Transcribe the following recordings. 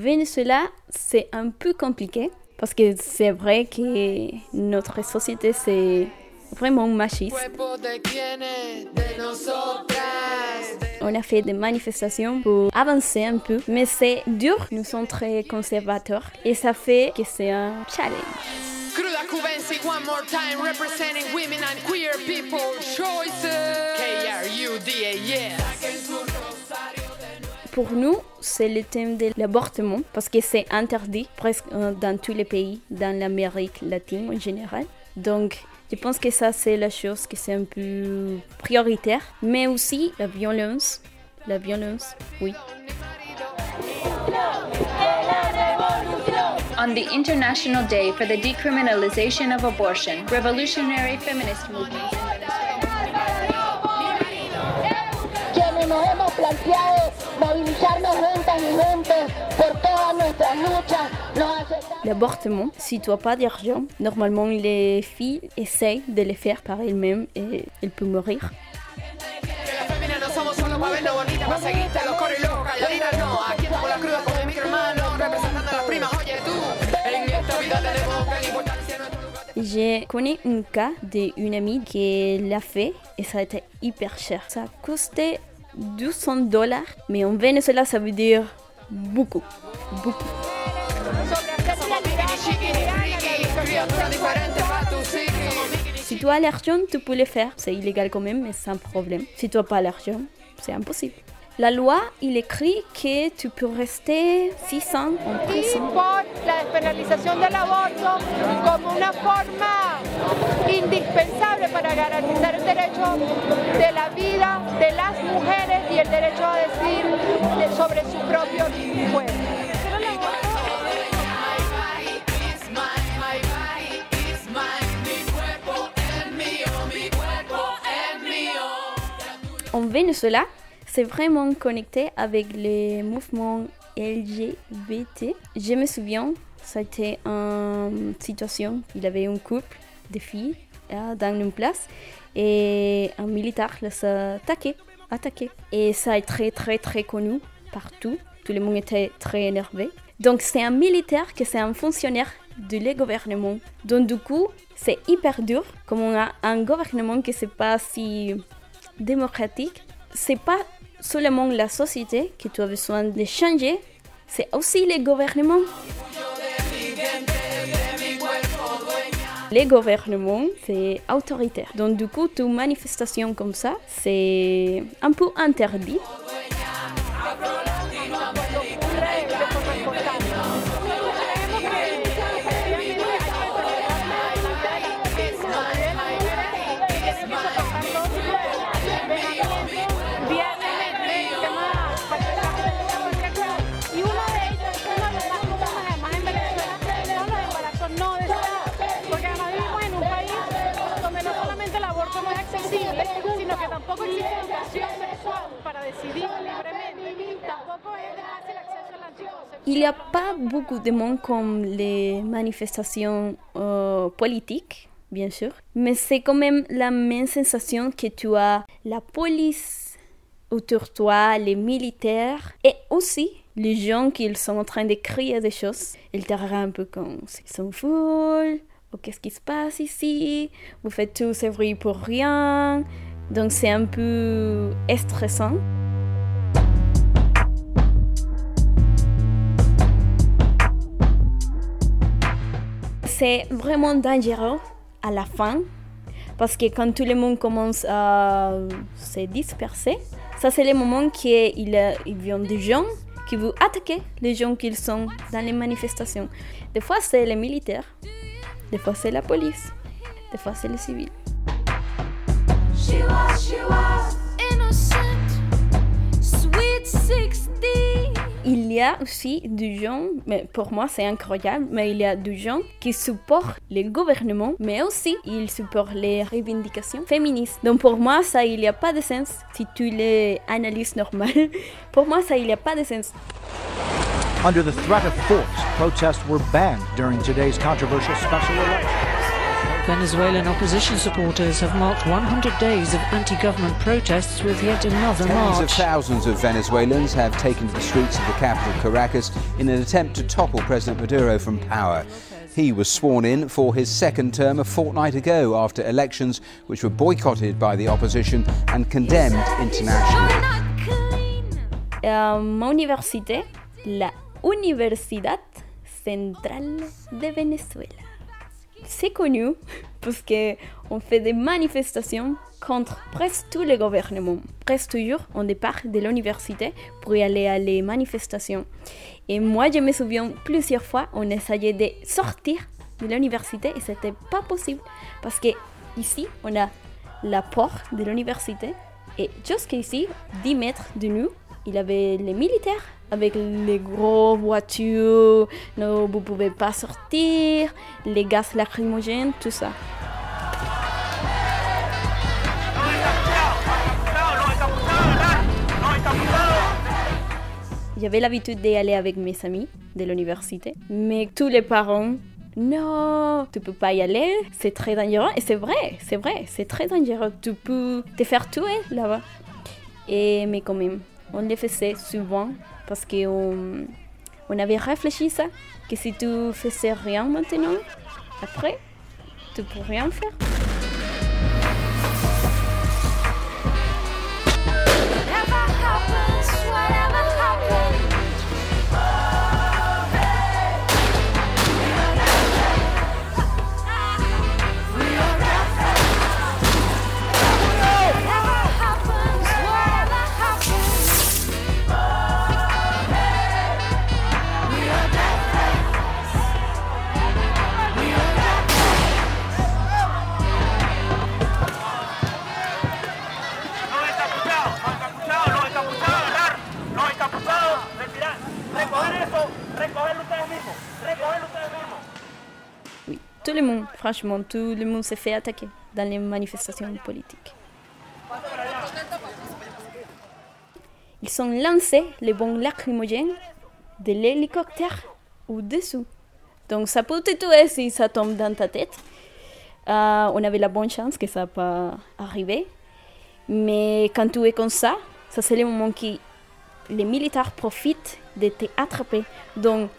Venezuela, c'est un peu compliqué parce que c'est vrai que notre société, c'est vraiment machiste. On a fait des manifestations pour avancer un peu, mais c'est dur. Nous sommes très conservateurs et ça fait que c'est un challenge. Pour nous, c'est le thème de l'avortement parce que c'est interdit presque euh, dans tous les pays, dans l'Amérique latine en général. Donc, je pense que ça, c'est la chose qui est un peu prioritaire, mais aussi la violence. La violence, oui. On the International Day for the Decriminalization of Abortion, revolutionary feminist nos hemos planteado L'avortement, si tu n'as pas d'argent, normalement les filles essayent de le faire par elles-mêmes et elles peuvent mourir. J'ai connu un cas d'une amie qui l'a fait et ça a été hyper cher. Ça a coûté 200 dollars, mais en Venezuela ça veut dire beaucoup, beaucoup. Si tu as l'argent, tu peux le faire. C'est illégal quand même, mais sans problème. Si tu n'as pas l'argent, c'est impossible. La loi, il écrit que tu peux rester 6 ans en prison. la aborto como una forma indispensable para garantizar el derecho de la vida de las mujeres y el derecho a decidir de- sobre su propio cuerpo. En Venezuela, c'est vraiment connecté avec les mouvements LGBT. Je me souviens, c'était une situation, il avait un couple de filles euh, dans une place et un militaire les a attaqué, attaqué. Et ça est très très très connu partout. Tout le monde était très énervé. Donc c'est un militaire que c'est un fonctionnaire le gouvernement. Donc du coup, c'est hyper dur. Comme on a un gouvernement qui n'est pas si démocratique, c'est pas seulement la société que tu as besoin de changer, c'est aussi les gouvernements. Les gouvernements, c'est autoritaire. Donc du coup, toute manifestation comme ça, c'est un peu interdit. Il n'y a pas beaucoup de monde comme les manifestations euh, politiques, bien sûr, mais c'est quand même la même sensation que tu as la police autour de toi, les militaires et aussi les gens qui sont en train de crier des choses. Ils te regardent un peu comme ils sont fous, ou qu'est-ce qui se passe ici, vous faites tout ce bruit pour rien. Donc c'est un peu stressant. c'est vraiment dangereux à la fin parce que quand tout le monde commence à se disperser, ça c'est le moment qu'il il y a des gens qui vont attaquer les gens qui sont dans les manifestations. Des fois c'est les militaires, des fois c'est la police, des fois c'est les civils. She was, she was innocent, sweet 16. Il y a aussi des gens, mais pour moi c'est incroyable, mais il y a des gens qui supportent le gouvernement, mais aussi ils supportent les revendications féministes. Donc pour moi ça il n'y a pas de sens si tu les analyses normal. pour moi ça il n'y a pas de sens. Under the threat of force, protests were banned during today's controversial special election. Venezuelan opposition supporters have marked 100 days of anti-government protests with yet another Tens of march. thousands of Venezuelans have taken to the streets of the capital, Caracas, in an attempt to topple President Maduro from power. He was sworn in for his second term a fortnight ago after elections which were boycotted by the opposition and condemned internationally. Euh, à ma université, la Universidad Central de Venezuela. C'est connu parce qu'on fait des manifestations contre presque tous les gouvernements. Presque toujours, on départ de l'université pour y aller à les manifestations. Et moi, je me souviens plusieurs fois, on essayait de sortir de l'université et c'était pas possible parce que ici, on a la porte de l'université et jusqu'ici, 10 mètres de nous, il y avait les militaires avec les gros voitures, non, vous pouvez pas sortir, les gaz lacrymogènes, tout ça. J'avais l'habitude d'y aller avec mes amis de l'université, mais tous les parents, non, tu peux pas y aller, c'est très dangereux. Et c'est vrai, c'est vrai, c'est très dangereux. Tu peux te faire tuer là-bas. Et mais quand même, on le faisait souvent parce qu'on on avait réfléchi ça, que si tu faisais rien maintenant, après, tu peux rien faire. Tout le monde, franchement, tout le monde s'est fait attaquer dans les manifestations politiques. Ils ont lancé les bombes lacrymogènes de l'hélicoptère au-dessous. Donc ça peut te tuer si ça tombe dans ta tête. Euh, on avait la bonne chance que ça pas arrivé. Mais quand tu es comme ça, ça c'est le moment que les militaires profitent de t'attraper. Donc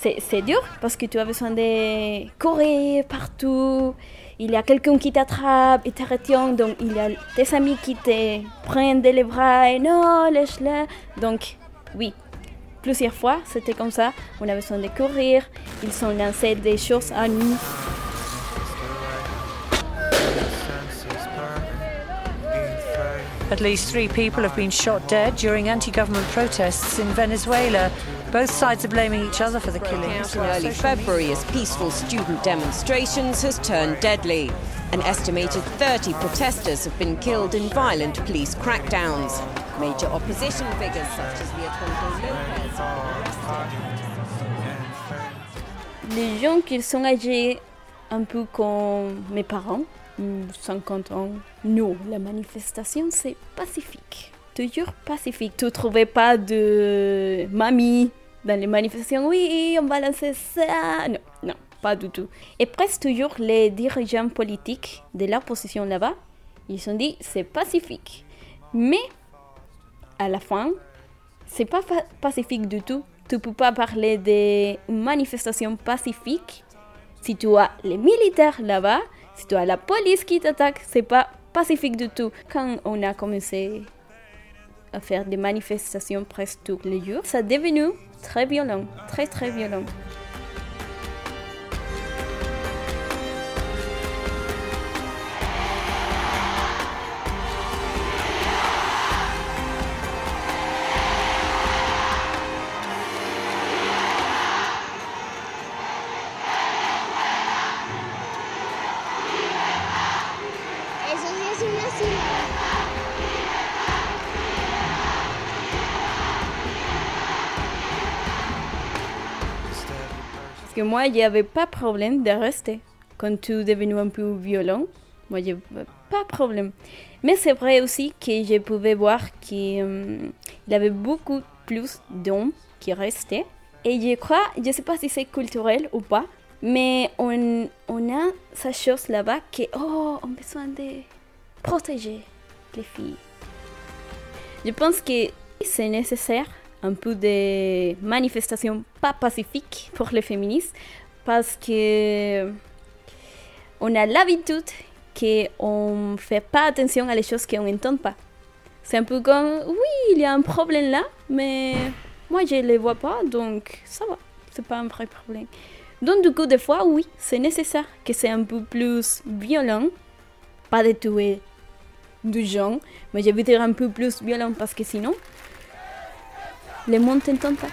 c'est dur parce que tu as besoin de courir partout. Il y a quelqu'un qui t'attrape et te retient. Donc, il y a tes amis qui te prennent les bras et non, lâche-le. Donc, oui, plusieurs fois, c'était comme ça. On a besoin de courir. Ils ont lancé des choses à nous. At least three people have been shot dead during anti-government protests in Venezuela. Both sides are blaming each other for the killings. in early February as peaceful student demonstrations has turned deadly. An estimated 30 protesters have been killed in violent police crackdowns. Major opposition figures such as Leopoldo Lopez Les gens qui sont âgés un peu comme mes parents, 50 ans, non, la manifestation c'est pacifique. Toujours pacifique. Tu ne trouvais pas de mamie dans les manifestations, oui, on va lancer ça. Non, non, pas du tout. Et presque toujours les dirigeants politiques de l'opposition là-bas, ils ont dit c'est pacifique. Mais à la fin, c'est pas pacifique du tout. Tu peux pas parler de manifestation pacifique si tu as les militaires là-bas, si tu as la police qui t'attaque, c'est pas pacifique du tout. Quand on a commencé à faire des manifestations presque tous les jours, ça est devenu très violent, très très violent. Moi, il n'y avait pas problème de rester. Quand est devenu un peu violent, moi, il pas problème. Mais c'est vrai aussi que je pouvais voir qu'il hum, y avait beaucoup plus d'hommes qui restaient. Et je crois, je sais pas si c'est culturel ou pas, Mais on, on a cette chose là-bas que, oh, on a besoin de protéger les filles. Je pense que c'est nécessaire un peu de manifestations pas pacifiques pour les féministes parce que on a l'habitude qu'on ne fait pas attention à les choses qu'on n'entend pas. C'est un peu comme, oui, il y a un problème là, mais moi je ne les vois pas, donc ça va, c'est pas un vrai problème. Donc du coup, des fois, oui, c'est nécessaire que c'est un peu plus violent, pas de tuer du gens, mais je vais dire un peu plus violent parce que sinon, le monde t'entend pas.